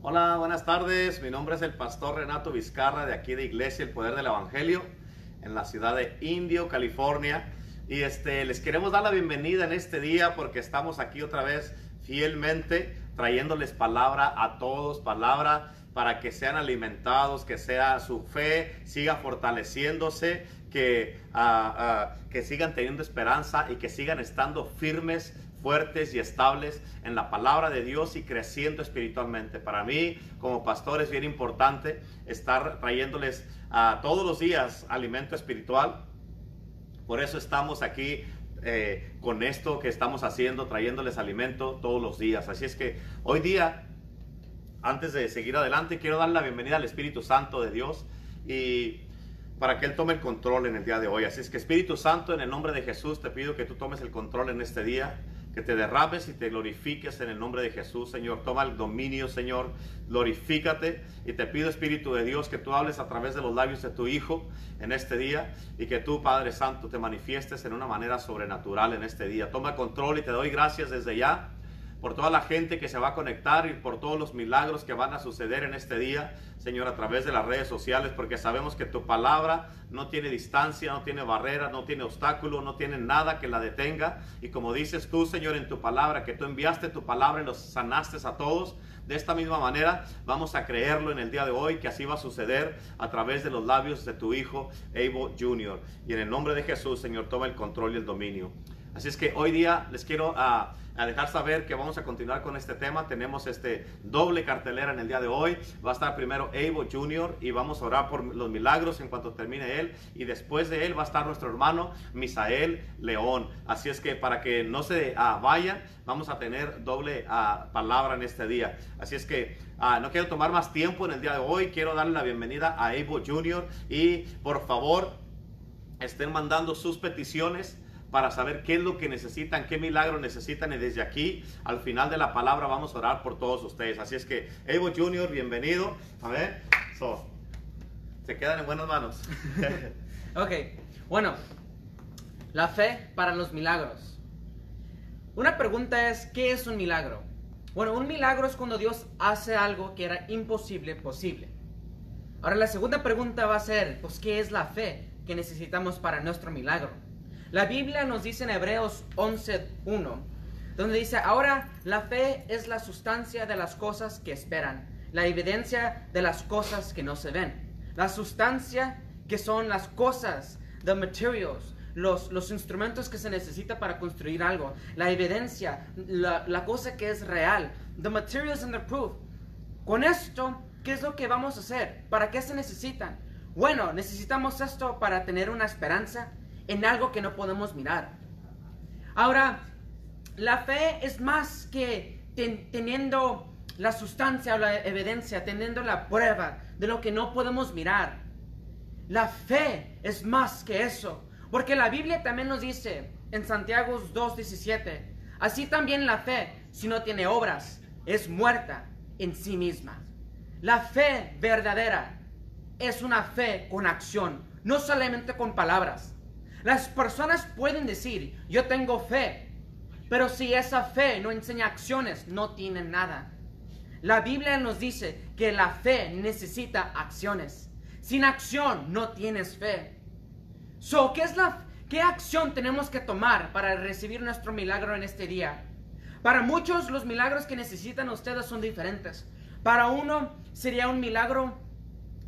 Hola, buenas tardes. Mi nombre es el pastor Renato Vizcarra de aquí de Iglesia El Poder del Evangelio en la ciudad de Indio, California. Y este, les queremos dar la bienvenida en este día porque estamos aquí otra vez fielmente trayéndoles palabra a todos, palabra para que sean alimentados, que sea su fe siga fortaleciéndose, que, ah, ah, que sigan teniendo esperanza y que sigan estando firmes fuertes y estables en la palabra de Dios y creciendo espiritualmente. Para mí, como pastor, es bien importante estar trayéndoles a todos los días alimento espiritual. Por eso estamos aquí eh, con esto que estamos haciendo, trayéndoles alimento todos los días. Así es que hoy día, antes de seguir adelante, quiero dar la bienvenida al Espíritu Santo de Dios y para que Él tome el control en el día de hoy. Así es que Espíritu Santo, en el nombre de Jesús, te pido que tú tomes el control en este día que te derrames y te glorifiques en el nombre de Jesús, Señor. Toma el dominio, Señor. Glorifícate y te pido, Espíritu de Dios, que tú hables a través de los labios de tu Hijo en este día y que tú, Padre Santo, te manifiestes en una manera sobrenatural en este día. Toma control y te doy gracias desde ya por toda la gente que se va a conectar y por todos los milagros que van a suceder en este día, Señor, a través de las redes sociales, porque sabemos que tu palabra no tiene distancia, no tiene barrera, no tiene obstáculo, no tiene nada que la detenga. Y como dices tú, Señor, en tu palabra, que tú enviaste tu palabra y los sanaste a todos, de esta misma manera vamos a creerlo en el día de hoy, que así va a suceder a través de los labios de tu Hijo, Abel Jr. Y en el nombre de Jesús, Señor, toma el control y el dominio. Así es que hoy día les quiero... ah, a dejar saber que vamos a continuar con este tema. Tenemos este doble cartelera en el día de hoy. Va a estar primero Abel Jr. y vamos a orar por los milagros en cuanto termine él. Y después de él va a estar nuestro hermano Misael León. Así es que para que no se ah, vayan, vamos a tener doble ah, palabra en este día. Así es que ah, no quiero tomar más tiempo en el día de hoy. Quiero darle la bienvenida a Abel Jr. Y por favor, estén mandando sus peticiones para saber qué es lo que necesitan, qué milagro necesitan. Y desde aquí, al final de la palabra, vamos a orar por todos ustedes. Así es que, Evo Junior, bienvenido. A ver, se quedan en buenas manos. ok, bueno, la fe para los milagros. Una pregunta es, ¿qué es un milagro? Bueno, un milagro es cuando Dios hace algo que era imposible posible. Ahora la segunda pregunta va a ser, pues, ¿qué es la fe que necesitamos para nuestro milagro? La Biblia nos dice en Hebreos 11.1, donde dice, ahora la fe es la sustancia de las cosas que esperan, la evidencia de las cosas que no se ven. La sustancia que son las cosas, the materials, los, los, instrumentos que se necesita para construir algo, la evidencia, la, la, cosa que es real, the materials and the proof. Con esto, ¿qué es lo que vamos a hacer? ¿Para qué se necesitan? Bueno, necesitamos esto para tener una esperanza, en algo que no podemos mirar. Ahora, la fe es más que teniendo la sustancia o la evidencia, teniendo la prueba de lo que no podemos mirar. La fe es más que eso, porque la Biblia también nos dice en Santiago 2.17, así también la fe, si no tiene obras, es muerta en sí misma. La fe verdadera es una fe con acción, no solamente con palabras. Las personas pueden decir, yo tengo fe, pero si esa fe no enseña acciones, no tienen nada. La Biblia nos dice que la fe necesita acciones. Sin acción no tienes fe. So, ¿qué es la qué acción tenemos que tomar para recibir nuestro milagro en este día? Para muchos los milagros que necesitan ustedes son diferentes. Para uno sería un milagro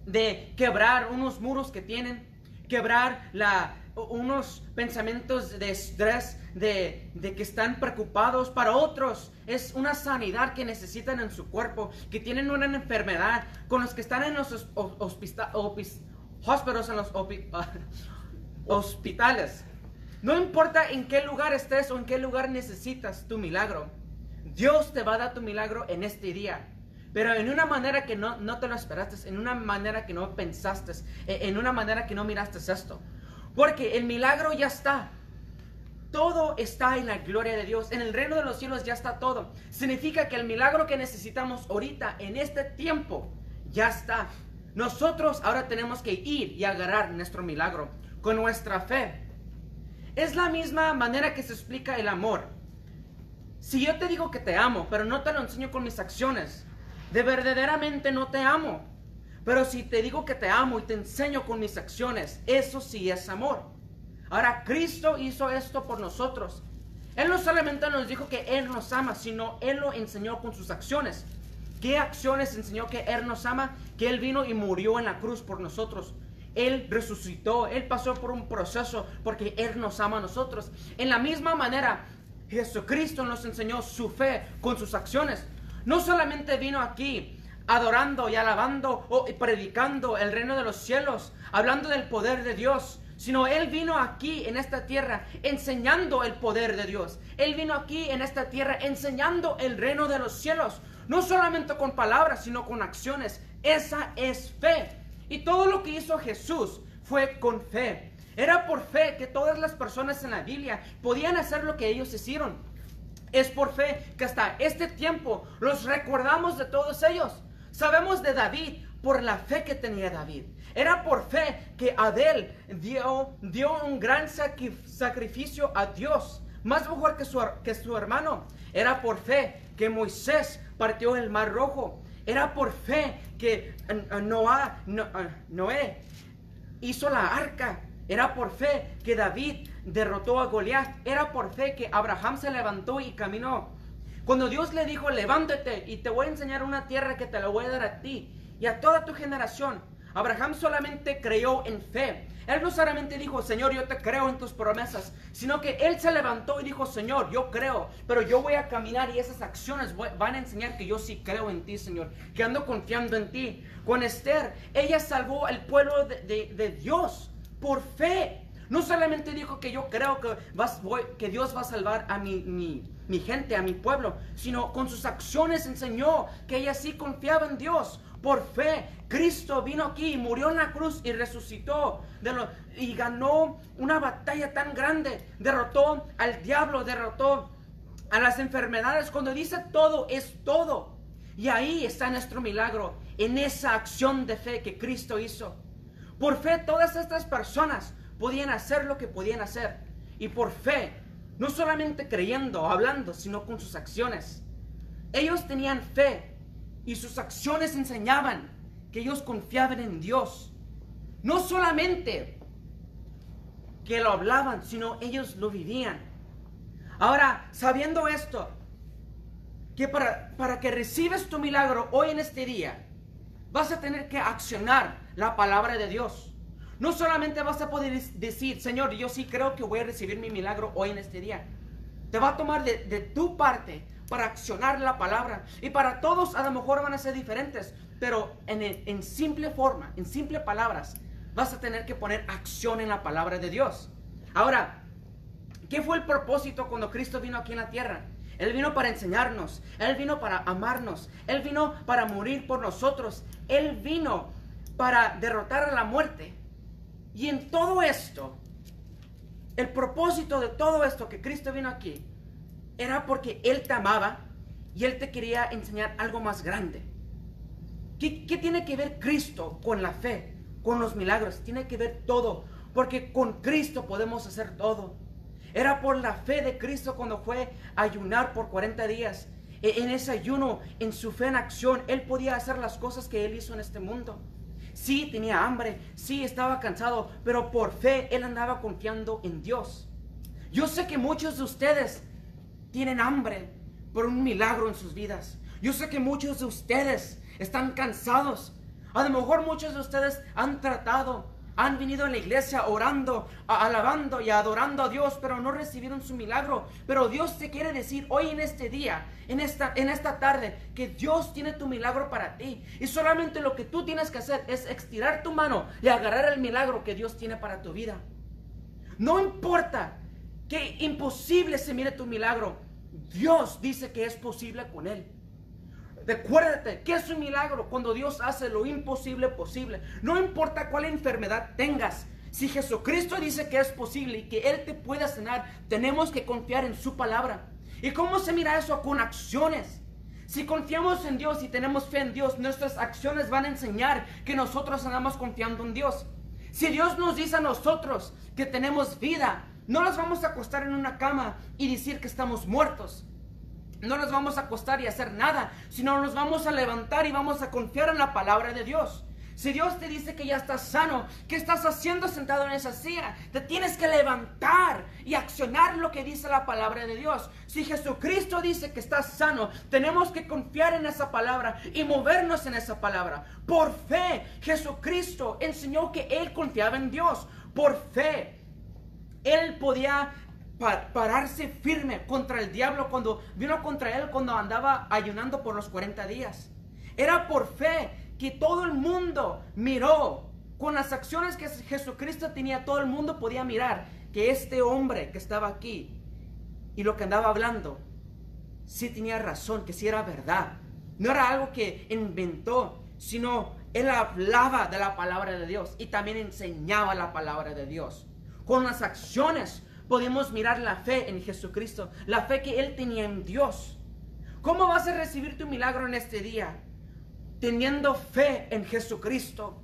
de quebrar unos muros que tienen, quebrar la, unos pensamientos de estrés, de, que están preocupados. Para otros es una sanidad que necesitan en su cuerpo, que tienen una enfermedad, con los que están en los hospitales. No importa en qué lugar estés o en qué lugar necesitas tu milagro. Dios te va a dar tu milagro en este día. Pero en una manera que no, no te lo esperaste, en una manera que no pensaste, en una manera que no miraste esto. Porque el milagro ya está. Todo está en la gloria de Dios. En el reino de los cielos ya está todo. Significa que el milagro que necesitamos ahorita, en este tiempo, ya está. Nosotros ahora tenemos que ir y agarrar nuestro milagro con nuestra fe. Es la misma manera que se explica el amor. Si yo te digo que te amo, pero no te lo enseño con mis acciones, de verdaderamente no te amo. Pero si te digo que te amo y te enseño con mis acciones, eso sí es amor. Ahora, Cristo hizo esto por nosotros. Él no solamente nos dijo que Él nos ama, sino Él lo enseñó con sus acciones. ¿Qué acciones enseñó que Él nos ama? Que Él vino y murió en la cruz por nosotros. Él resucitó, Él pasó por un proceso porque Él nos ama a nosotros. En la misma manera, Jesucristo nos enseñó su fe con sus acciones. No solamente vino aquí adorando y alabando o predicando el reino de los cielos, hablando del poder de Dios, sino Él vino aquí en esta tierra enseñando el poder de Dios. Él vino aquí en esta tierra enseñando el reino de los cielos, no solamente con palabras, sino con acciones. Esa es fe. Y todo lo que hizo Jesús fue con fe. Era por fe que todas las personas en la Biblia podían hacer lo que ellos hicieron. Es por fe que hasta este tiempo los recordamos de todos ellos. Sabemos de David por la fe que tenía David. Era por fe que Adel dio, dio un gran sacrificio a Dios, más mejor que su, que su hermano. Era por fe que Moisés partió el mar rojo. Era por fe que Noah, Noé hizo la arca. Era por fe que David derrotó a Goliat. Era por fe que Abraham se levantó y caminó. Cuando Dios le dijo, levántate y te voy a enseñar una tierra que te la voy a dar a ti y a toda tu generación. Abraham solamente creyó en fe. Él no solamente dijo, Señor, yo te creo en tus promesas, sino que él se levantó y dijo, Señor, yo creo, pero yo voy a caminar y esas acciones van a enseñar que yo sí creo en ti, Señor, que ando confiando en ti. Con Esther, ella salvó al pueblo de, Dios por fe. No solamente dijo que yo creo que, vas, que Dios va a salvar a mi, mi, mi gente, a mi pueblo, sino con sus acciones enseñó que ella sí confiaba en Dios. Por fe, Cristo vino aquí, murió en la cruz y resucitó y ganó una batalla tan grande. Derrotó al diablo, derrotó a las enfermedades. Cuando dice todo, es todo. Y ahí está nuestro milagro, en esa acción de fe que Cristo hizo. Por fe, todas estas personas podían hacer lo que podían hacer. Y por fe, no solamente creyendo o hablando, sino con sus acciones. Ellos tenían fe y sus acciones enseñaban que ellos confiaban en Dios. No solamente que lo hablaban, sino ellos lo vivían. Ahora, sabiendo esto, que para, para que recibes tu milagro hoy en este día, vas a tener que accionar la palabra de Dios. No solamente vas a poder decir, Señor, yo sí creo que voy a recibir mi milagro hoy en este día. Te va a tomar de, tu parte para accionar la palabra. Y para todos a lo mejor van a ser diferentes, pero en, en simple forma, en simple palabras, vas a tener que poner acción en la palabra de Dios. Ahora, ¿qué fue el propósito cuando Cristo vino aquí en la tierra? Él vino para enseñarnos, Él vino para amarnos, Él vino para morir por nosotros, Él vino para derrotar a la muerte. Y en todo esto, el propósito de todo esto que Cristo vino aquí era porque Él te amaba y Él te quería enseñar algo más grande. ¿Qué, tiene que ver Cristo con la fe, con los milagros? Tiene que ver todo, porque con Cristo podemos hacer todo. Era por la fe de Cristo cuando fue a ayunar por 40 días. E, en ese ayuno, en su fe en acción, Él podía hacer las cosas que Él hizo en este mundo. Sí, tenía hambre, sí, estaba cansado, pero por fe Él andaba confiando en Dios. Yo sé que muchos de ustedes tienen hambre por un milagro en sus vidas. Yo sé que muchos de ustedes están cansados. A lo mejor muchos de ustedes han tratado, han venido a la iglesia orando, alabando y adorando a Dios, pero no recibieron su milagro. Pero Dios te quiere decir hoy en este día, en esta, en esta tarde, que Dios tiene tu milagro para ti. Y solamente lo que tú tienes que hacer es estirar tu mano y agarrar el milagro que Dios tiene para tu vida. No importa que imposible se mire tu milagro. Dios dice que es posible con él. Recuérdate que es un milagro cuando Dios hace lo imposible posible. No importa cuál enfermedad tengas. Si Jesucristo dice que es posible y que Él te pueda sanar, tenemos que confiar en su palabra. ¿Y cómo se mira eso? Con acciones. Si confiamos en Dios y tenemos fe en Dios, nuestras acciones van a enseñar que nosotros andamos confiando en Dios. Si Dios nos dice a nosotros que tenemos vida, no nos vamos a acostar en una cama y decir que estamos muertos. No nos vamos a acostar y hacer nada, sino nos vamos a levantar y vamos a confiar en la palabra de Dios. Si Dios te dice que ya estás sano, ¿qué estás haciendo sentado en esa silla? Te tienes que levantar y accionar lo que dice la palabra de Dios. Si Jesucristo dice que estás sano, tenemos que confiar en esa palabra y movernos en esa palabra. Por fe, Jesucristo enseñó que Él confiaba en Dios. Por fe, Él podía pararse firme contra el diablo cuando vino contra Él cuando andaba ayunando por los 40 días. Era por fe que todo el mundo miró, con las acciones que Jesucristo tenía, todo el mundo podía mirar que este hombre que estaba aquí y lo que andaba hablando, sí tenía razón, que sí era verdad. No era algo que inventó, sino él hablaba de la palabra de Dios y también enseñaba la palabra de Dios. Con las acciones podemos mirar la fe en Jesucristo, la fe que él tenía en Dios. ¿Cómo vas a recibir tu milagro en este día? teniendo fe en Jesucristo.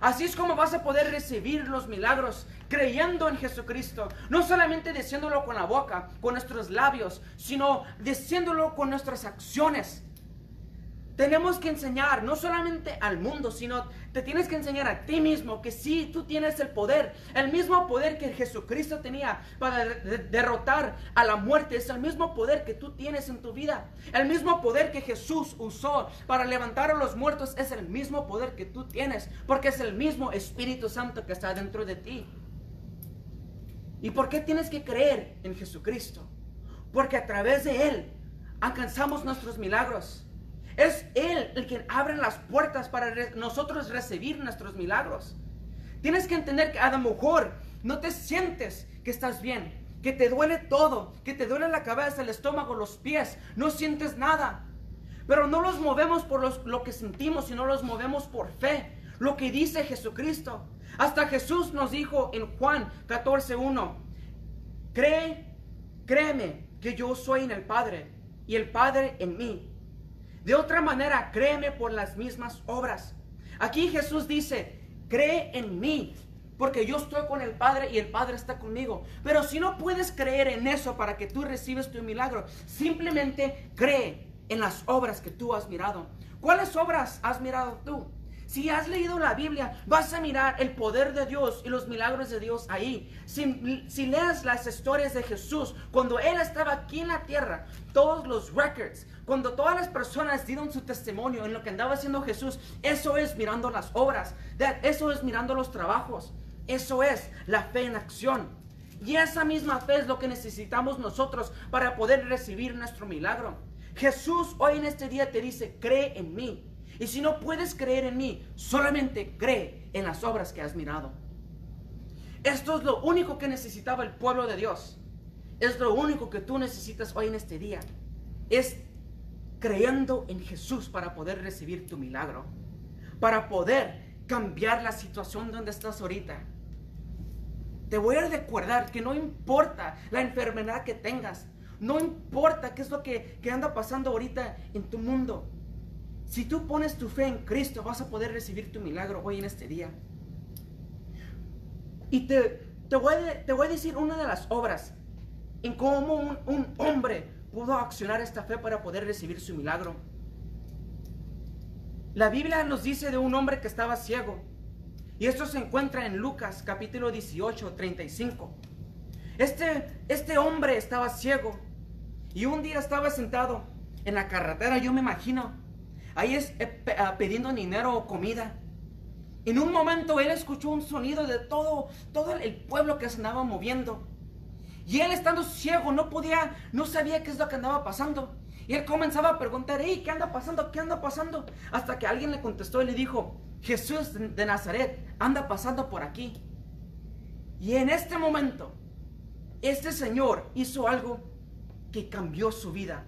Así es como vas a poder recibir los milagros creyendo en Jesucristo. No solamente diciéndolo con la boca, con nuestros labios, sino diciéndolo con nuestras acciones. Tenemos que enseñar no solamente al mundo, sino te tienes que enseñar a ti mismo que sí, tú tienes el poder, el mismo poder que Jesucristo tenía para derrotar a la muerte, es el mismo poder que tú tienes en tu vida. El mismo poder que Jesús usó para levantar a los muertos es el mismo poder que tú tienes, porque es el mismo Espíritu Santo que está dentro de ti. ¿Y por qué tienes que creer en Jesucristo? Porque a través de Él alcanzamos nuestros milagros. Es Él el que abre las puertas para nosotros recibir nuestros milagros. Tienes que entender que a lo mejor no te sientes que estás bien, que te duele todo, que te duele la cabeza, el estómago, los pies, no sientes nada. Pero no los movemos por lo que sentimos, sino los movemos por fe, lo que dice Jesucristo. Hasta Jesús nos dijo en Juan 14.1, cree, créeme que yo soy en el Padre y el Padre en mí. De otra manera, créeme por las mismas obras. Aquí Jesús dice, cree en mí, porque yo estoy con el Padre y el Padre está conmigo. Pero si no puedes creer en eso para que tú recibes tu milagro, simplemente cree en las obras que tú has mirado. ¿Cuáles obras has mirado tú? Si has leído la Biblia, vas a mirar el poder de Dios y los milagros de Dios ahí. Si, si, leas las historias de Jesús, cuando Él estaba aquí en la tierra, todos los records, cuando todas las personas dieron su testimonio en lo que andaba haciendo Jesús, eso es mirando las obras, eso es mirando los trabajos, eso es la fe en acción. Y esa misma fe es lo que necesitamos nosotros para poder recibir nuestro milagro. Jesús hoy en este día te dice, cree en mí. Y si no puedes creer en mí, solamente cree en las obras que has mirado. Esto es lo único que necesitaba el pueblo de Dios. Es lo único que tú necesitas hoy en este día. Es creyendo en Jesús para poder recibir tu milagro. Para poder cambiar la situación donde estás ahorita. Te voy a recordar que no importa la enfermedad que tengas. No importa qué es lo que, que anda pasando ahorita en tu mundo. Si tú pones tu fe en Cristo, vas a poder recibir tu milagro hoy en este día. Y te, te, voy, a, te voy a decir una de las obras en cómo un, un hombre pudo accionar esta fe para poder recibir su milagro. La Biblia nos dice de un hombre que estaba ciego. Y esto se encuentra en Lucas capítulo 18, 35. Este, este hombre estaba ciego. Y un día estaba sentado en la carretera, yo me imagino, ahí es, eh, ah, pidiendo dinero o comida. En un momento él escuchó un sonido de todo, todo el pueblo que se andaba moviendo. Y él estando ciego no podía, no sabía qué es lo que andaba pasando. Y él comenzaba a preguntar, ¿qué anda pasando? ¿Qué anda pasando? Hasta que alguien le contestó y le dijo, Jesús de Nazaret anda pasando por aquí. Y en este momento, este señor hizo algo que cambió su vida.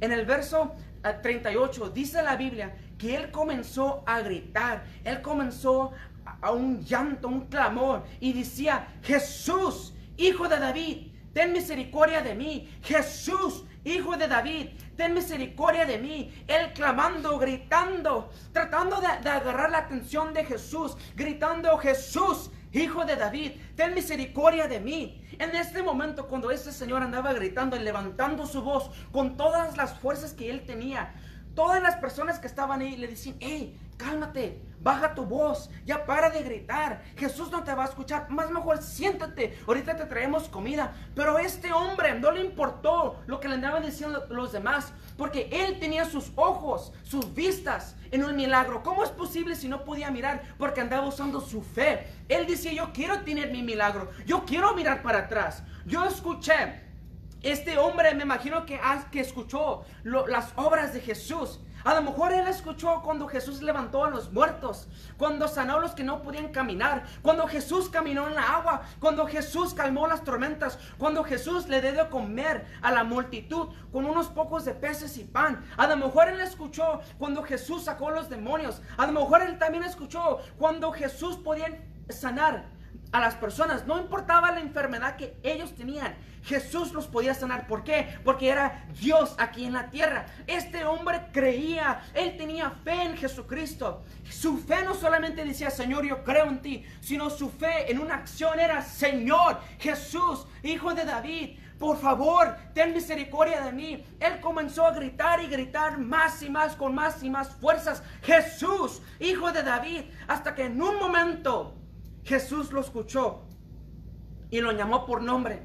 En el verso 38 dice la Biblia que él comenzó a gritar, él comenzó a un llanto, un clamor y decía, Jesús, hijo de David, ten misericordia de mí. Jesús, hijo de David, ten misericordia de mí. Él clamando, gritando, tratando de, agarrar la atención de Jesús, gritando, Jesús, Hijo de David, ten misericordia de mí. En este momento, cuando este señor andaba gritando y levantando su voz con todas las fuerzas que él tenía, todas las personas que estaban ahí le decían, hey, cálmate, baja tu voz, ya para de gritar, Jesús no te va a escuchar, más mejor siéntate, ahorita te traemos comida. Pero este hombre no le importó lo que le andaban diciendo los demás, porque él tenía sus ojos, sus vistas en un milagro. ¿Cómo es posible si no podía mirar? Porque andaba usando su fe. Él decía, yo quiero tener mi milagro, yo quiero mirar para atrás. Yo escuché este hombre me imagino que, que escuchó las obras de Jesús. A lo mejor él escuchó cuando Jesús levantó a los muertos, cuando sanó a los que no podían caminar, cuando Jesús caminó en la agua, cuando Jesús calmó las tormentas, cuando Jesús le dio comer a la multitud con unos pocos de peces y pan. A lo mejor él escuchó cuando Jesús sacó los demonios. A lo mejor él también escuchó cuando Jesús podía sanar a las personas, no importaba la enfermedad que ellos tenían, Jesús los podía sanar. ¿Por qué? Porque era Dios aquí en la tierra. Este hombre creía, él tenía fe en Jesucristo. Su fe no solamente decía, Señor, yo creo en ti, sino su fe en una acción era, Señor, Jesús, hijo de David, por favor, ten misericordia de mí. Él comenzó a gritar y gritar más y más, con más y más fuerzas. Jesús, hijo de David, hasta que en un momento Jesús lo escuchó y lo llamó por nombre.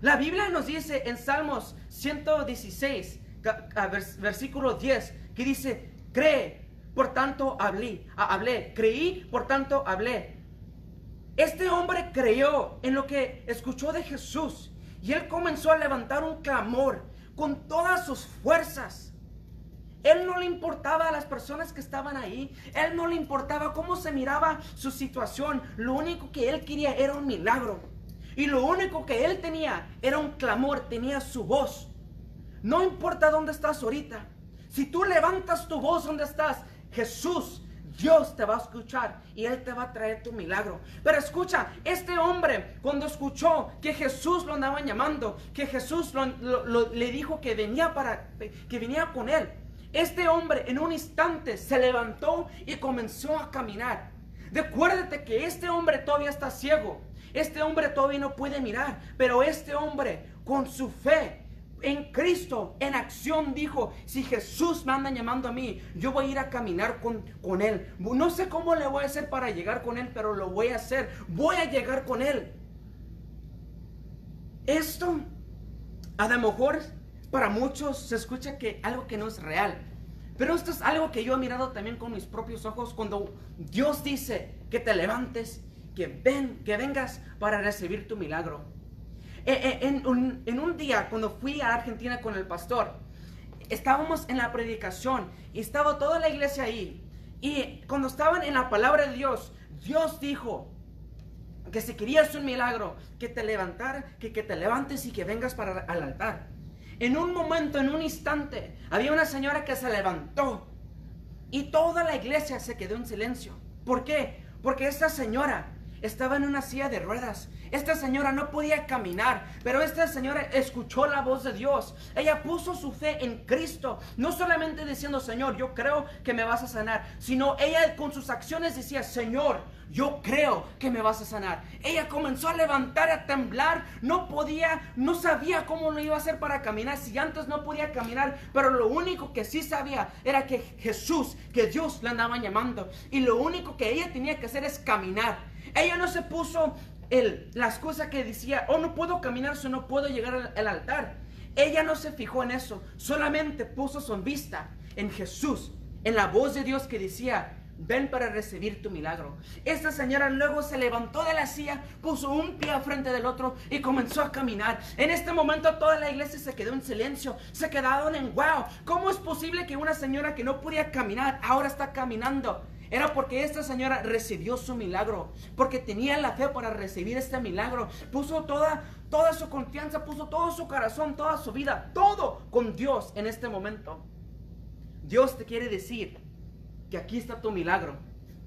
La Biblia nos dice en Salmos 116, versículo 10, que dice, cree, por tanto hablé, hablé, creí, por tanto hablé. Este hombre creyó en lo que escuchó de Jesús y él comenzó a levantar un clamor con todas sus fuerzas. Él no le importaba a las personas que estaban ahí. Él no le importaba cómo se miraba su situación. Lo único que él quería era un milagro. Y lo único que él tenía era un clamor, tenía su voz. No importa dónde estás ahorita. Si tú levantas tu voz donde estás, Jesús, Dios te va a escuchar y Él te va a traer tu milagro. Pero escucha, este hombre cuando escuchó que Jesús lo andaba llamando, que Jesús le dijo que venía para, que venía con Él, este hombre en un instante se levantó y comenzó a caminar. Recuérdate que este hombre todavía está ciego. Este hombre todavía no puede mirar. Pero este hombre con su fe en Cristo, en acción, dijo, si Jesús me anda llamando a mí, yo voy a ir a caminar con, con Él. No sé cómo le voy a hacer para llegar con Él, pero lo voy a hacer. Voy a llegar con Él. Esto, a lo mejor para muchos se escucha que algo que no es real. Pero esto es algo que yo he mirado también con mis propios ojos cuando Dios dice que te levantes, que ven, que vengas para recibir tu milagro. Eh, eh, en, un, día cuando fui a Argentina con el pastor, estábamos en la predicación y estaba toda la iglesia ahí. Y cuando estaban en la palabra de Dios, Dios dijo que si querías un milagro, que te levantara, que, que te levantes y que vengas para el altar. En un momento, en un instante, había una señora que se levantó y toda la iglesia se quedó en silencio. ¿Por qué? Porque esta señora estaba en una silla de ruedas. Esta señora no podía caminar, pero esta señora escuchó la voz de Dios. Ella puso su fe en Cristo, no solamente diciendo, Señor, yo creo que me vas a sanar, sino ella con sus acciones decía, Señor, yo creo que me vas a sanar. Ella comenzó a levantar, a temblar, no podía, no sabía cómo lo iba a hacer para caminar, si antes no podía caminar, pero lo único que sí sabía era que Jesús, que Dios la andaba llamando, y lo único que ella tenía que hacer es caminar. Ella no se puso el, las cosas que decía, oh, no puedo caminar, si no puedo llegar al, altar. Ella no se fijó en eso, solamente puso su vista en Jesús, en la voz de Dios que decía, ven para recibir tu milagro. Esta señora luego se levantó de la silla, puso un pie frente del otro y comenzó a caminar. En este momento toda la iglesia se quedó en silencio, se quedaron en wow. ¿Cómo es posible que una señora que no podía caminar ahora está caminando? Era porque esta señora recibió su milagro, porque tenía la fe para recibir este milagro. Puso toda, toda su confianza, puso todo su corazón, toda su vida, todo con Dios en este momento. Dios te quiere decir que aquí está tu milagro.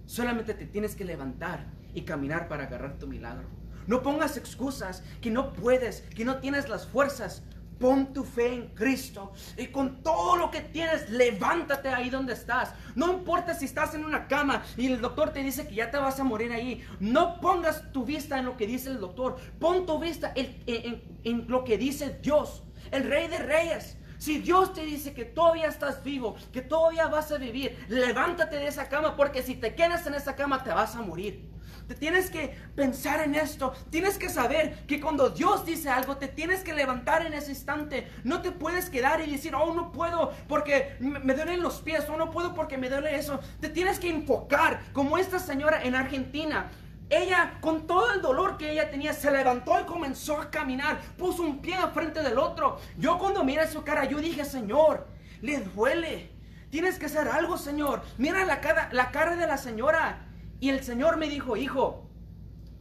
Solamente te tienes que levantar y caminar para agarrar tu milagro. No pongas excusas que no puedes, que no tienes las fuerzas. Pon tu fe en Cristo y con todo lo que tienes, levántate ahí donde estás. No importa si estás en una cama y el doctor te dice que ya te vas a morir ahí. No pongas tu vista en lo que dice el doctor. Pon tu vista en, en lo que dice Dios, el Rey de Reyes. Si Dios te dice que todavía estás vivo, que todavía vas a vivir, levántate de esa cama porque si te quedas en esa cama te vas a morir. Te tienes que pensar en esto. Tienes que saber que cuando Dios dice algo, te tienes que levantar en ese instante. No te puedes quedar y decir, oh, no puedo porque me duelen los pies, o no puedo porque me duele eso. Te tienes que enfocar, como esta señora en Argentina. Ella, con todo el dolor que ella tenía, se levantó y comenzó a caminar. Puso un pie frente del otro. Yo cuando miré su cara, yo dije, Señor, le duele. Tienes que hacer algo, Señor. Mira la cara, la cara de la señora. Y el Señor me dijo, hijo,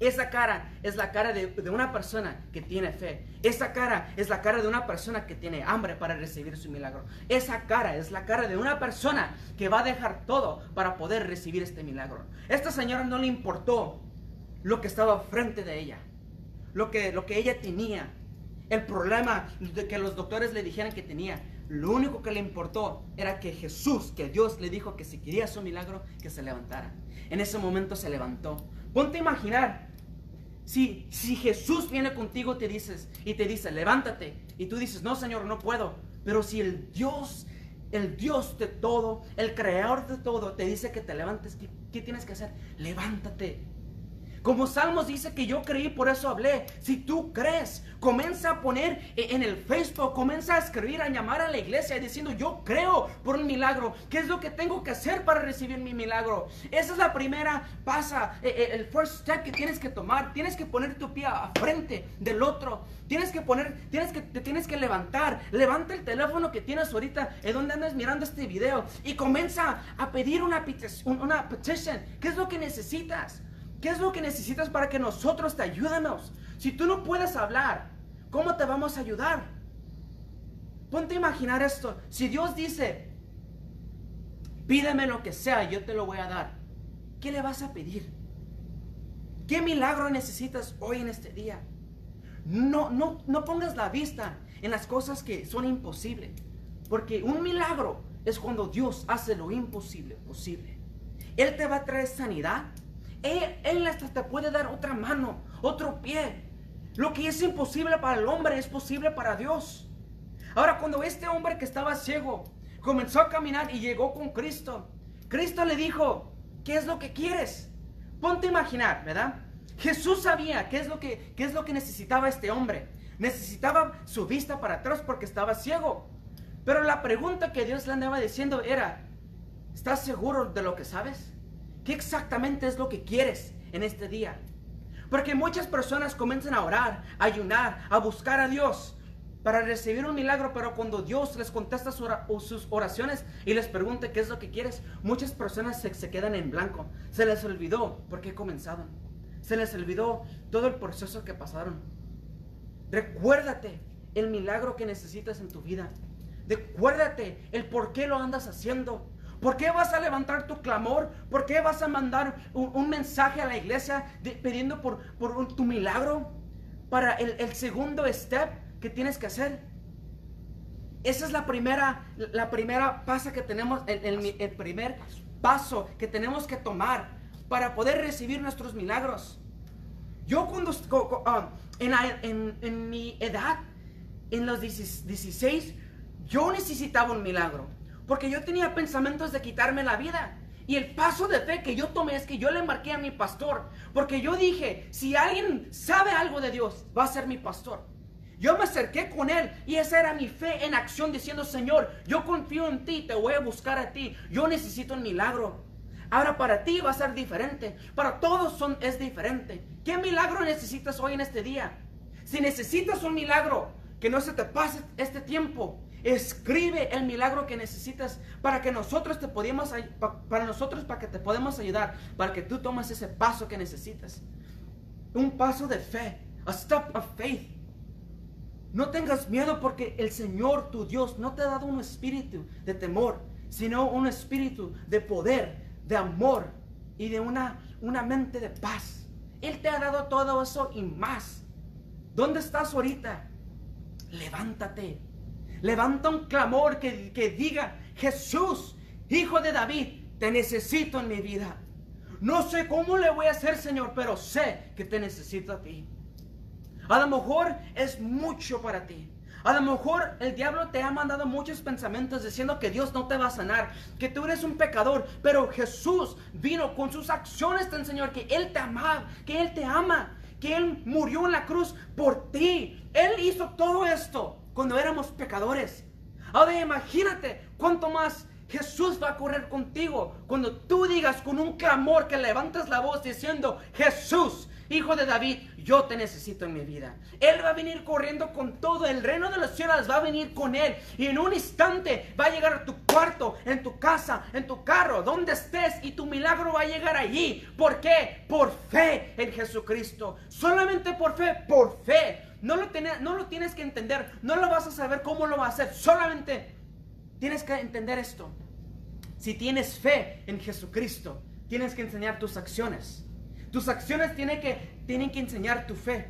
esa cara es la cara de, una persona que tiene fe. Esa cara es la cara de una persona que tiene hambre para recibir su milagro. Esa cara es la cara de una persona que va a dejar todo para poder recibir este milagro. Esta señora no le importó lo que estaba frente de ella, lo que, lo que ella tenía, el problema de que los doctores le dijeran que tenía. Lo único que le importó era que Jesús, que Dios le dijo que si quería su milagro, que se levantara. En ese momento se levantó. Ponte a imaginar, si, si Jesús viene contigo te dices, y te dice, levántate, y tú dices, no Señor, no puedo. Pero si el Dios, el Dios de todo, el creador de todo, te dice que te levantes, ¿qué, qué tienes que hacer? Levántate. Como Salmos dice que yo creí, por eso hablé. Si tú crees, comienza a poner e-, en el Facebook, comienza a escribir, a llamar a la iglesia diciendo, yo creo por un milagro. ¿Qué es lo que tengo que hacer para recibir mi milagro? Esa es la primera pasa, e-, e-, el first step que tienes que tomar. Tienes que poner tu pie a frente del otro. Tienes que poner, tienes que, te tienes que levantar. Levanta el teléfono que tienes ahorita, en donde andas mirando este video, y comienza a pedir una, una petition. ¿Qué es lo que necesitas? ¿Qué es lo que necesitas para que nosotros te ayudemos? Si tú no puedes hablar, ¿cómo te vamos a ayudar? Ponte a imaginar esto. Si Dios dice, pídeme lo que sea, yo te lo voy a dar. ¿Qué le vas a pedir? ¿Qué milagro necesitas hoy en este día? No, no, no pongas la vista en las cosas que son imposibles. Porque un milagro es cuando Dios hace lo imposible posible. Él te va a traer sanidad. Él, hasta te puede dar otra mano, otro pie. Lo que es imposible para el hombre es posible para Dios. Ahora, cuando este hombre que estaba ciego comenzó a caminar y llegó con Cristo, Cristo le dijo, ¿qué es lo que quieres? Ponte a imaginar, ¿verdad? Jesús sabía qué es lo que, qué es lo que necesitaba este hombre. Necesitaba su vista para atrás porque estaba ciego. Pero la pregunta que Dios le andaba diciendo era, ¿estás seguro de lo que sabes? ¿Qué exactamente es lo que quieres en este día? Porque muchas personas comienzan a orar, a ayunar, a buscar a Dios para recibir un milagro, pero cuando Dios les contesta sus oraciones y les pregunta qué es lo que quieres, muchas personas se, quedan en blanco. Se les olvidó por qué comenzaron. Se les olvidó todo el proceso que pasaron. Recuérdate el milagro que necesitas en tu vida. Recuérdate el por qué lo andas haciendo. ¿Por qué vas a levantar tu clamor? ¿Por qué vas a mandar un, mensaje a la iglesia pidiendo por, tu milagro? Para el, segundo step que tienes que hacer. Esa es la primera, la primera paso que tenemos, el, primer paso que tenemos que tomar para poder recibir nuestros milagros. Yo cuando, ah, en mi edad, en los 16, yo necesitaba un milagro. Porque yo tenía pensamientos de quitarme la vida. Y el paso de fe que yo tomé es que yo le marqué a mi pastor. Porque yo dije, si alguien sabe algo de Dios, va a ser mi pastor. Yo me acerqué con él y esa era mi fe en acción diciendo, Señor, yo confío en ti, te voy a buscar a ti. Yo necesito un milagro. Ahora para ti va a ser diferente. Para todos son, es diferente. ¿Qué milagro necesitas hoy en este día? Si necesitas un milagro, que no se te pase este tiempo. Escribe el milagro que necesitas para que nosotros te podamos, para nosotros, para que te podamos ayudar, para que tú tomes ese paso que necesitas. Un paso de fe, a step of faith. No tengas miedo porque el Señor, tu Dios, no te ha dado un espíritu de temor, sino un espíritu de poder, de amor y de una, una mente de paz. Él te ha dado todo eso y más. ¿Dónde estás ahorita? levántate. Levanta un clamor que, que diga, Jesús, hijo de David, te necesito en mi vida. No sé cómo le voy a hacer, Señor, pero sé que te necesito a ti. A lo mejor es mucho para ti. A lo mejor el diablo te ha mandado muchos pensamientos diciendo que Dios no te va a sanar, que tú eres un pecador, pero Jesús vino con sus acciones te enseñó que Él te ama, que Él te ama, que Él murió en la cruz por ti. Él hizo todo esto cuando éramos pecadores. Ahora imagínate cuánto más Jesús va a correr contigo cuando tú digas con un clamor que levantas la voz diciendo, Jesús, hijo de David, yo te necesito en mi vida. Él va a venir corriendo con todo, el reino de los cielos va a venir con él y en un instante va a llegar a tu cuarto, en tu casa, en tu carro, donde estés y tu milagro va a llegar allí. ¿Por qué? Por fe en Jesucristo. Solamente por fe, por fe. No lo, no lo tienes que entender, no lo vas a saber cómo lo va a hacer, solamente tienes que entender esto. Si tienes fe en Jesucristo, tienes que enseñar tus acciones. Tus acciones tienen que, tienen que enseñar tu fe.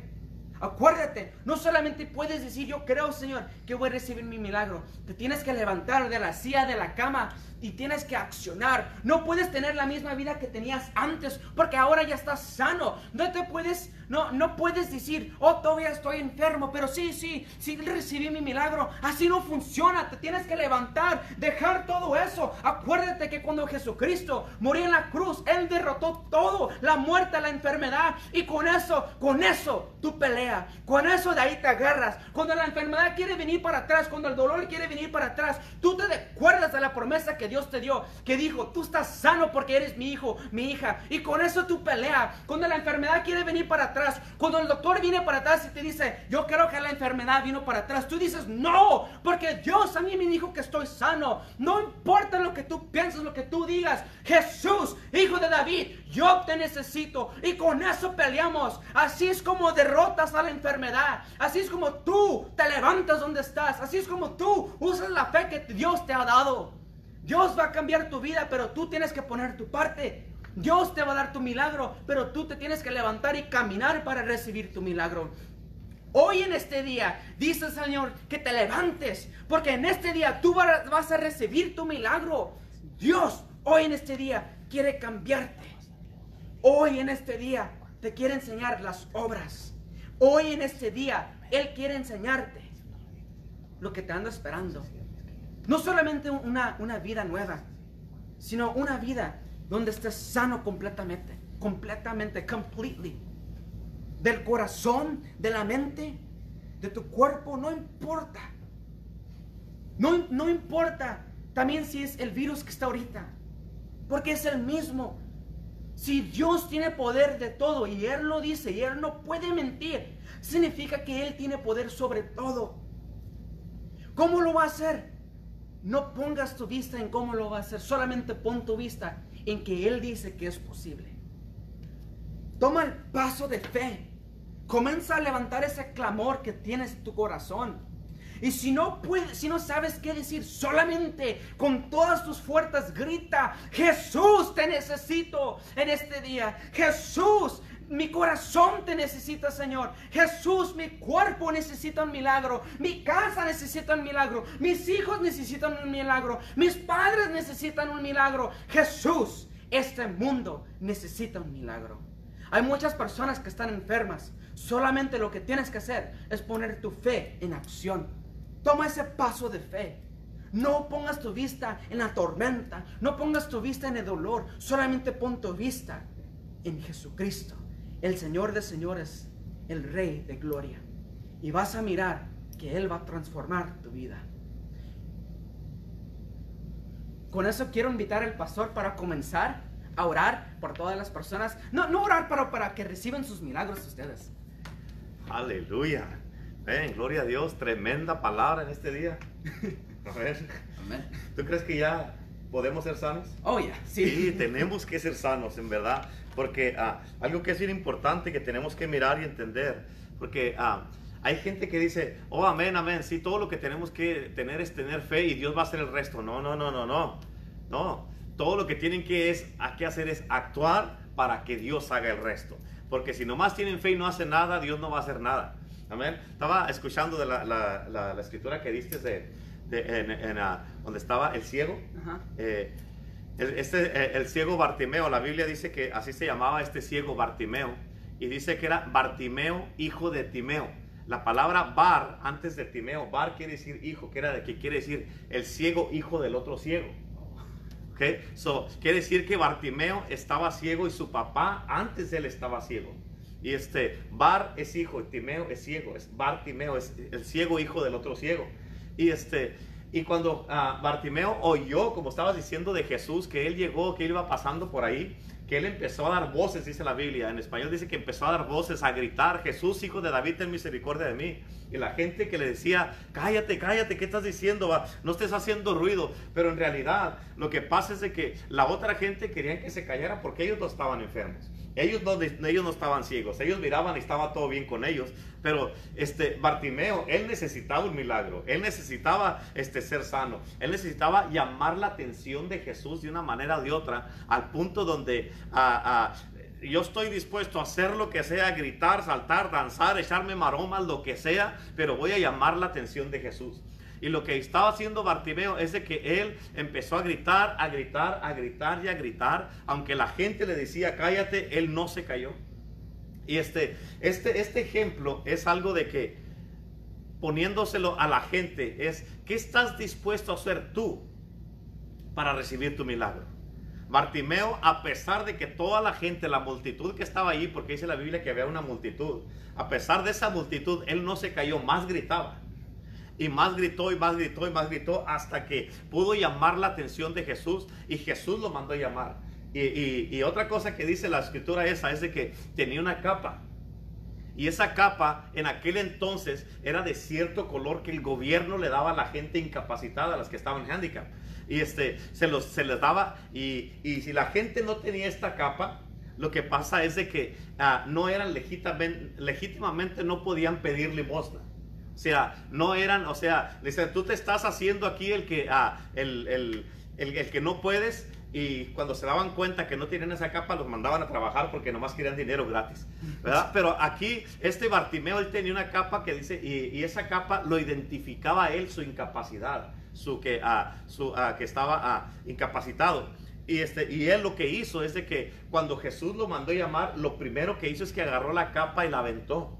Acuérdate, no solamente puedes decir yo creo Señor que voy a recibir mi milagro. Te tienes que levantar de la silla, de la cama y tienes que accionar. No puedes tener la misma vida que tenías antes porque ahora ya estás sano. No te puedes, no, no puedes decir, oh, todavía estoy enfermo, pero sí, sí, sí recibí mi milagro. Así no funciona. Te tienes que levantar, dejar todo eso. Acuérdate que cuando Jesucristo murió en la cruz, Él derrotó todo, la muerte, la enfermedad. Y con eso, con eso, tú peleas. Con eso de ahí te agarras. Cuando la enfermedad quiere venir para atrás, cuando el dolor quiere venir para atrás, tú te acuerdas de la promesa que Dios te dio, que dijo, tú estás sano porque eres mi hijo, mi hija. Y con eso tú peleas. Cuando la enfermedad quiere venir para atrás, cuando el doctor viene para atrás y te dice, yo creo que la enfermedad vino para atrás, tú dices, no, porque Dios a mí me dijo que estoy sano. No importa lo que tú pienses, lo que tú digas, Jesús, hijo de David, yo te necesito. Y con eso peleamos. Así es como derrotas a la enfermedad. Así es como tú te levantas donde estás. Así es como tú usas la fe que Dios te ha dado. Dios va a cambiar tu vida, pero tú tienes que poner tu parte. Dios te va a dar tu milagro, pero tú te tienes que levantar y caminar para recibir tu milagro. Hoy en este día, dice el Señor, que te levantes, porque en este día tú vas a recibir tu milagro. Dios, hoy en este día, quiere cambiarte. Hoy en este día, te quiere enseñar las obras. Hoy en este día, Él quiere enseñarte lo que te anda esperando. No solamente una, una vida nueva, sino una vida donde estés sano completamente, completamente, completely. Del corazón, de la mente, de tu cuerpo, no importa. No, no importa también si es el virus que está ahorita, porque es el mismo. Si Dios tiene poder de todo y Él lo dice y Él no puede mentir, significa que Él tiene poder sobre todo. ¿Cómo lo va a hacer? No pongas tu vista en cómo lo va a hacer, solamente pon tu vista en que Él dice que es posible. Toma el paso de fe. Comienza a levantar ese clamor que tienes en tu corazón. Y si no puedes, si no sabes qué decir, solamente con todas tus fuerzas grita, Jesús te necesito en este día. Jesús, mi corazón te necesita, Señor. Jesús, mi cuerpo necesita un milagro. Mi casa necesita un milagro. Mis hijos necesitan un milagro. Mis padres necesitan un milagro. Jesús, este mundo necesita un milagro. Hay muchas personas que están enfermas. Solamente lo que tienes que hacer es poner tu fe en acción. Toma ese paso de fe. No pongas tu vista en la tormenta. No pongas tu vista en el dolor. Solamente pon tu vista en Jesucristo el Señor de señores, el Rey de gloria. Y vas a mirar que Él va a transformar tu vida. Con eso quiero invitar al pastor para comenzar a orar por todas las personas. No, no orar para, para que reciban sus milagros ustedes. Aleluya. Ven, gloria a Dios. Tremenda palabra en este día. A ver. ¿Tú crees que ya podemos ser sanos? Oh, ya. Sí. sí. tenemos que ser sanos, en verdad. Porque ah, algo que es bien importante que tenemos que mirar y entender, porque ah, hay gente que dice, oh, amén, amén, sí, todo lo que tenemos que tener es tener fe y Dios va a hacer el resto. No, no, no, no, no. No, todo lo que tienen que, es, que hacer es actuar para que Dios haga el resto. Porque si nomás tienen fe y no hacen nada, Dios no va a hacer nada. Amén. Estaba escuchando de la, la, la, la escritura que diste de, de- en, en, ah, donde estaba el ciego. Ajá. Eh, el, este, eh, el ciego Bartimeo, la Biblia dice que así se llamaba este ciego Bartimeo. Y dice que era Bartimeo, hijo de Timeo. La palabra bar, antes de Timeo, bar quiere decir hijo, que, era de, que quiere decir el ciego, hijo del otro ciego. ¿Ok? So, quiere decir que Bartimeo estaba ciego y su papá antes él estaba ciego. Y este, Bar es hijo, Timeo es ciego, es Bartimeo es el ciego hijo del otro ciego. Y este, y cuando ah, Bartimeo oyó, como estabas diciendo de Jesús, que él llegó, que él iba pasando por ahí, que él empezó a dar voces, dice la Biblia. En español dice que empezó a dar voces, a gritar, Jesús, hijo de David, ten misericordia de mí. Y la gente que le decía, cállate, cállate, ¿qué estás diciendo? va? No estés haciendo ruido. Pero en realidad lo que pasa es de que la otra gente querían que se callara porque ellos no estaban enfermos. Ellos no, ellos no estaban ciegos, ellos miraban y estaba todo bien con ellos. Pero este Bartimeo, él necesitaba un milagro, él necesitaba este, ser sano, él necesitaba llamar la atención de Jesús de una manera o de otra, al punto donde yo estoy dispuesto a hacer lo que sea, gritar, saltar, danzar, echarme maromas, lo que sea, pero voy a llamar la atención de Jesús. Y lo que estaba haciendo Bartimeo es de que él empezó a gritar, a gritar, a gritar y a gritar. Aunque la gente le decía cállate, él no se cayó. Y este, este, este ejemplo es algo de que poniéndoselo a la gente es, ¿qué estás dispuesto a hacer tú para recibir tu milagro? Bartimeo, a pesar de que toda la gente, la multitud que estaba ahí, porque dice la Biblia que había una multitud, a pesar de esa multitud, él no se cayó, más gritaba. Y más gritó y más gritó y más gritó hasta que pudo llamar la atención de Jesús y Jesús lo mandó llamar. Y otra cosa que dice la escritura esa es de que tenía una capa. Y esa capa en aquel entonces era de cierto color que el gobierno le daba a la gente incapacitada, a las que estaban en handicap. Y este, se, los, se les daba, y, y si la gente no tenía esta capa, lo que pasa es de que ah, no eran legítimamente, legítimamente, no podían pedir limosna. O sea, no eran, o sea, dicen, tú te estás haciendo aquí el que, ah, el, el- el- el que no puedes, y cuando se daban cuenta que no tenían esa capa, los mandaban a trabajar porque nomás querían dinero gratis, ¿verdad? Pero aquí, este Bartimeo, él tenía una capa que dice, y, y esa capa lo identificaba a él su incapacidad, su que, ah, su, ah, que estaba ah, incapacitado. Y, este, y él lo que hizo es de que cuando Jesús lo mandó llamar, lo primero que hizo es que agarró la capa y la aventó.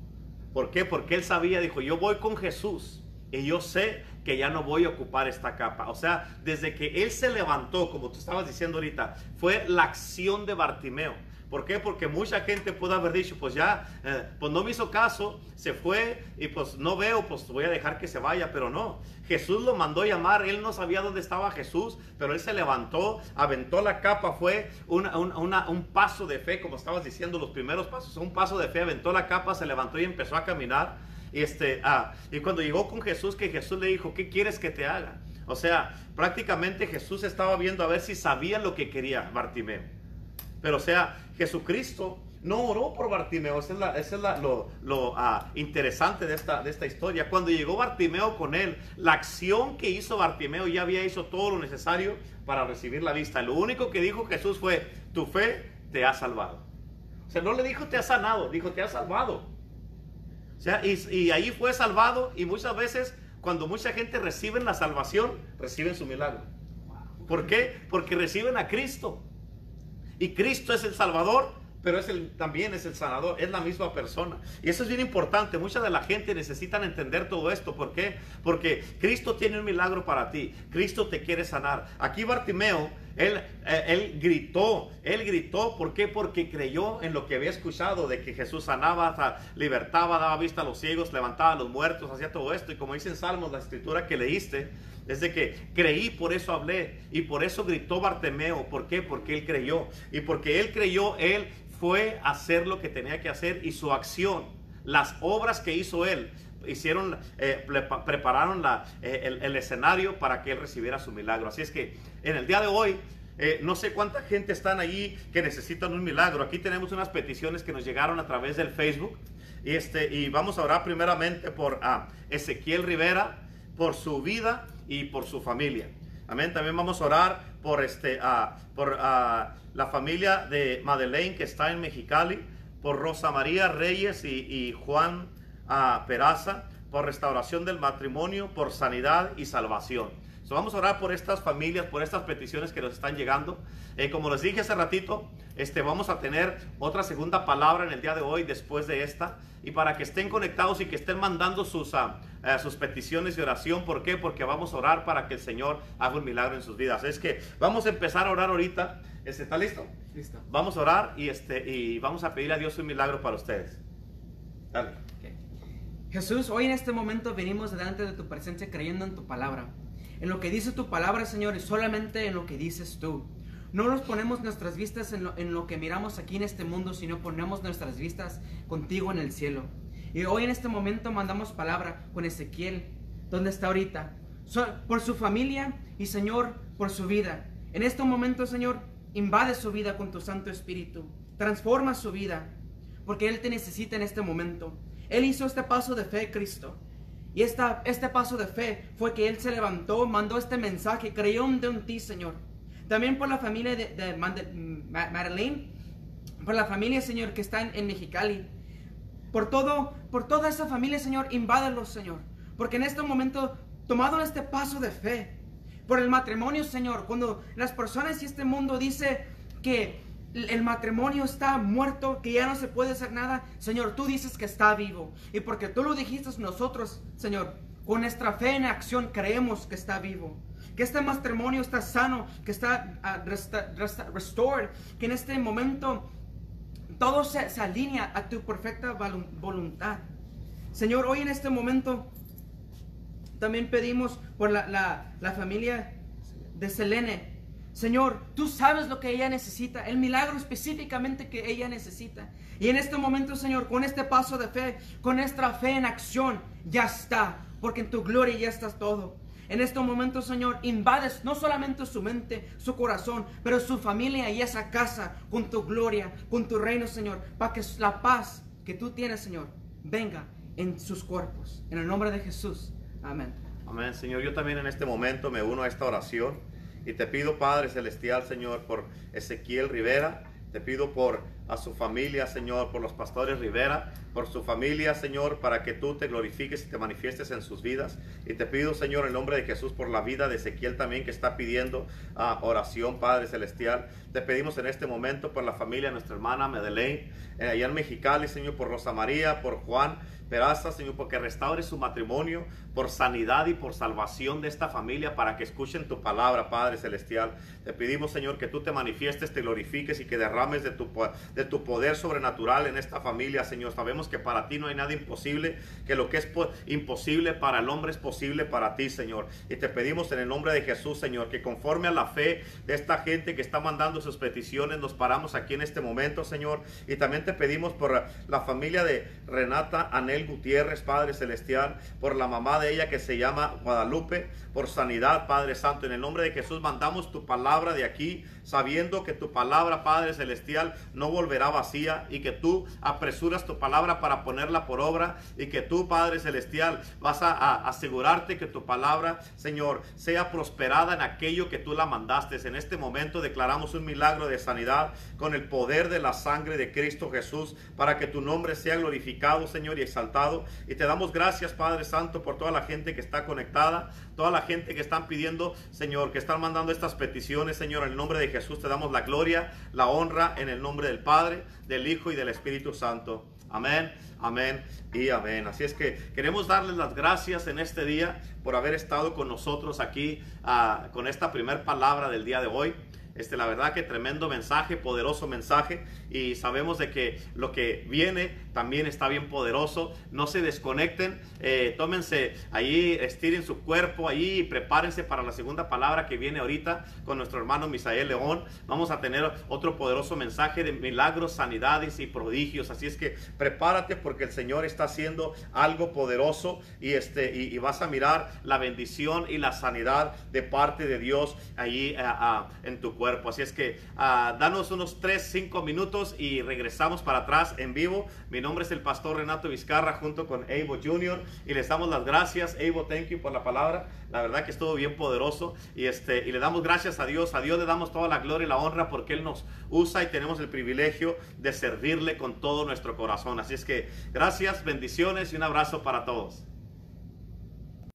¿Por qué? Porque él sabía, dijo, yo voy con Jesús y yo sé que ya no voy a ocupar esta capa. O sea, desde que él se levantó, como tú estabas diciendo ahorita, fue la acción de Bartimeo. ¿Por qué? Porque mucha gente puede haber dicho, pues ya, eh, pues no me hizo caso, se fue y pues no veo, pues voy a dejar que se vaya, pero no. Jesús lo mandó llamar, él no sabía dónde estaba Jesús, pero él se levantó, aventó la capa, fue una- una- un paso de fe, como estabas diciendo, los primeros pasos, un paso de fe, aventó la capa, se levantó y empezó a caminar. Y, este, ah, y cuando llegó con Jesús, que Jesús le dijo, ¿qué quieres que te haga? O sea, prácticamente Jesús estaba viendo a ver si sabía lo que quería Bartimeo. Pero o sea, Jesucristo no oró por Bartimeo. Eso es, la- eso es la- lo, lo, ah, interesante de esta, de esta historia. Cuando llegó Bartimeo con él, la acción que hizo Bartimeo ya había hecho todo lo necesario para recibir la vista. Lo único que dijo Jesús fue, tu fe te ha salvado. O sea, no le dijo te ha sanado, dijo te ha salvado. O sea, y, y ahí fue salvado y muchas veces cuando mucha gente recibe la salvación, reciben su milagro. ¿Por qué? Porque reciben a Cristo. Y Cristo es el Salvador, pero es el, también es el sanador, es la misma persona. Y eso es bien importante. Mucha de la gente necesitan entender todo esto. ¿Por qué? Porque Cristo tiene un milagro para ti. Cristo te quiere sanar. Aquí Bartimeo, él, eh, él gritó, él gritó. ¿Por qué? Porque creyó en lo que había escuchado de que Jesús sanaba, libertaba, daba vista a los ciegos, levantaba a los muertos, hacía todo esto. Y como dice en Salmos, la escritura que leíste, es de que creí, por eso hablé. Y por eso gritó Bartimeo. ¿Por qué? Porque él creyó. Y porque él creyó, él fue a hacer lo que tenía que hacer. Y su acción, las obras que hizo él, hicieron, eh, prepa- prepararon eh, el, escenario para que él recibiera su milagro. Así es que en el día de hoy, eh, no sé cuánta gente están allí que necesitan un milagro. Aquí tenemos unas peticiones que nos llegaron a través del Facebook. Y, este, y vamos a orar primeramente por ah, Ezequiel Rivera, por su vida y por su familia. Amén. También vamos a orar por, este, ah, por ah, la familia de Madeleine que está en Mexicali, por Rosa María Reyes y, y Juan a Peraza, por restauración del matrimonio, por sanidad y salvación. So, vamos a orar por estas familias, por estas peticiones que nos están llegando. Eh, como les dije hace ratito, este, vamos a tener otra segunda palabra en el día de hoy después de esta. Y para que estén conectados y que estén mandando sus, eh, sus peticiones de oración. ¿Por qué? Porque vamos a orar para que el Señor haga un milagro en sus vidas. Es que vamos a empezar a orar ahorita. Este, ¿Está listo? Listo. Vamos a orar y, este, y vamos a pedir a Dios un milagro para ustedes. Dale. Jesús, hoy en este momento venimos delante de tu presencia creyendo en tu palabra. En lo que dice tu palabra, Señor, y solamente en lo que dices tú. No nos ponemos nuestras vistas en lo, en lo que miramos aquí en este mundo, sino ponemos nuestras vistas contigo en el cielo. Y hoy en este momento mandamos palabra con Ezequiel, donde está ahorita, por su familia y Señor, por su vida. En este momento, Señor, invade su vida con tu Santo Espíritu. Transforma su vida, porque Él te necesita en este momento. Él hizo este paso de fe, Cristo. Y esta, este paso de fe fue que Él se levantó, mandó este mensaje, creyó en ti, Señor. También por la familia de, de por la familia, Señor, que está en, en Mexicali. Por todo, por toda esa familia, Señor, invádalos, Señor. Porque en este momento, tomado este paso de fe, por el matrimonio, Señor, cuando las personas y este mundo dice que el matrimonio está muerto, que ya no se puede hacer nada, Señor, tú dices que está vivo. Y porque tú lo dijiste nosotros, Señor, con nuestra fe en acción creemos que está vivo. Que este matrimonio está sano, que está resta- restored, que en este momento todo se, alinea a tu perfecta volu- voluntad. Señor, hoy en este momento también pedimos por la- la familia de Selene. Señor, tú sabes lo que ella necesita, el milagro específicamente que ella necesita. Y en este momento, Señor, con este paso de fe, con nuestra fe en acción, ya está, porque en tu gloria ya estás todo. En este momento, Señor, invades no solamente su mente, su corazón, pero su familia y esa casa con tu gloria, con tu reino, Señor, para que la paz que tú tienes, Señor, venga en sus cuerpos. En el nombre de Jesús. Amén. Amén, Señor. Yo también en este momento me uno a esta oración y te pido, Padre Celestial, Señor, por Ezequiel Rivera. Te pido por a su familia, Señor, por los pastores Rivera, por su familia, Señor, para que tú te glorifiques y te manifiestes en sus vidas. Y te pido, Señor, en el nombre de Jesús, por la vida de Ezequiel también, que está pidiendo ah, oración, Padre Celestial. Te pedimos en este momento por la familia de nuestra hermana Madeleine, eh, allá en Mexicali, Señor, por Rosa María, por Juan, Peraza, Señor, porque restaure su matrimonio, por sanidad y por salvación de esta familia, para que escuchen tu palabra, Padre Celestial. Te pedimos, Señor, que tú te manifiestes, te glorifiques y que derrames de tu, de tu poder sobrenatural en esta familia, Señor. Sabemos que para ti no hay nada imposible, que lo que es po- imposible para el hombre es posible para ti, Señor. Y te pedimos en el nombre de Jesús, Señor, que conforme a la fe de esta gente que está mandando sus peticiones, nos paramos aquí en este momento, Señor. Y también te pedimos por la familia de Renata Anel Gutiérrez, Padre Celestial, por la mamá de ella que se llama Guadalupe, por sanidad, Padre Santo. En el nombre de Jesús mandamos tu palabra de aquí, sabiendo que tu palabra, Padre Celestial, no volverá vacía y que tú apresuras tu palabra para ponerla por obra y que tú, Padre Celestial, vas a, asegurarte que tu palabra, Señor, sea prosperada en aquello que tú la mandaste. En este momento declaramos un milagro de sanidad con el poder de la sangre de Cristo Jesús para que tu nombre sea glorificado, Señor, y exaltado. Y te damos gracias, Padre Santo, por toda la gente que está conectada, toda la gente que están pidiendo, Señor, que están mandando estas peticiones, Señor, en el nombre de Jesús te damos la gloria, la honra en el nombre del Padre, del Hijo y del Espíritu Santo. Amén, amén y amén. Así es que queremos darles las gracias en este día por haber estado con nosotros aquí ah, con esta primer palabra del día de hoy. Este, la verdad que tremendo mensaje, poderoso mensaje y sabemos de que lo que viene también está bien poderoso. No se desconecten, eh, tómense ahí, estiren su cuerpo ahí y prepárense para la segunda palabra que viene ahorita con nuestro hermano Misael León. Vamos a tener otro poderoso mensaje de milagros, sanidades y prodigios. Así es que prepárate porque el Señor está haciendo algo poderoso y, este, y, vas a mirar la bendición y la sanidad de parte de Dios ahí ah, ah, en tu cuerpo cuerpo. Así es que ah, danos unos 3, 5 minutos y regresamos para atrás en vivo. Mi nombre es el pastor Renato Vizcarra junto con Evo Jr. y les damos las gracias. Evo, thank you por la palabra. La verdad que estuvo bien poderoso y, este, y le damos gracias a Dios. A Dios le damos toda la gloria y la honra porque Él nos usa y tenemos el privilegio de servirle con todo nuestro corazón. Así es que gracias, bendiciones y un abrazo para todos.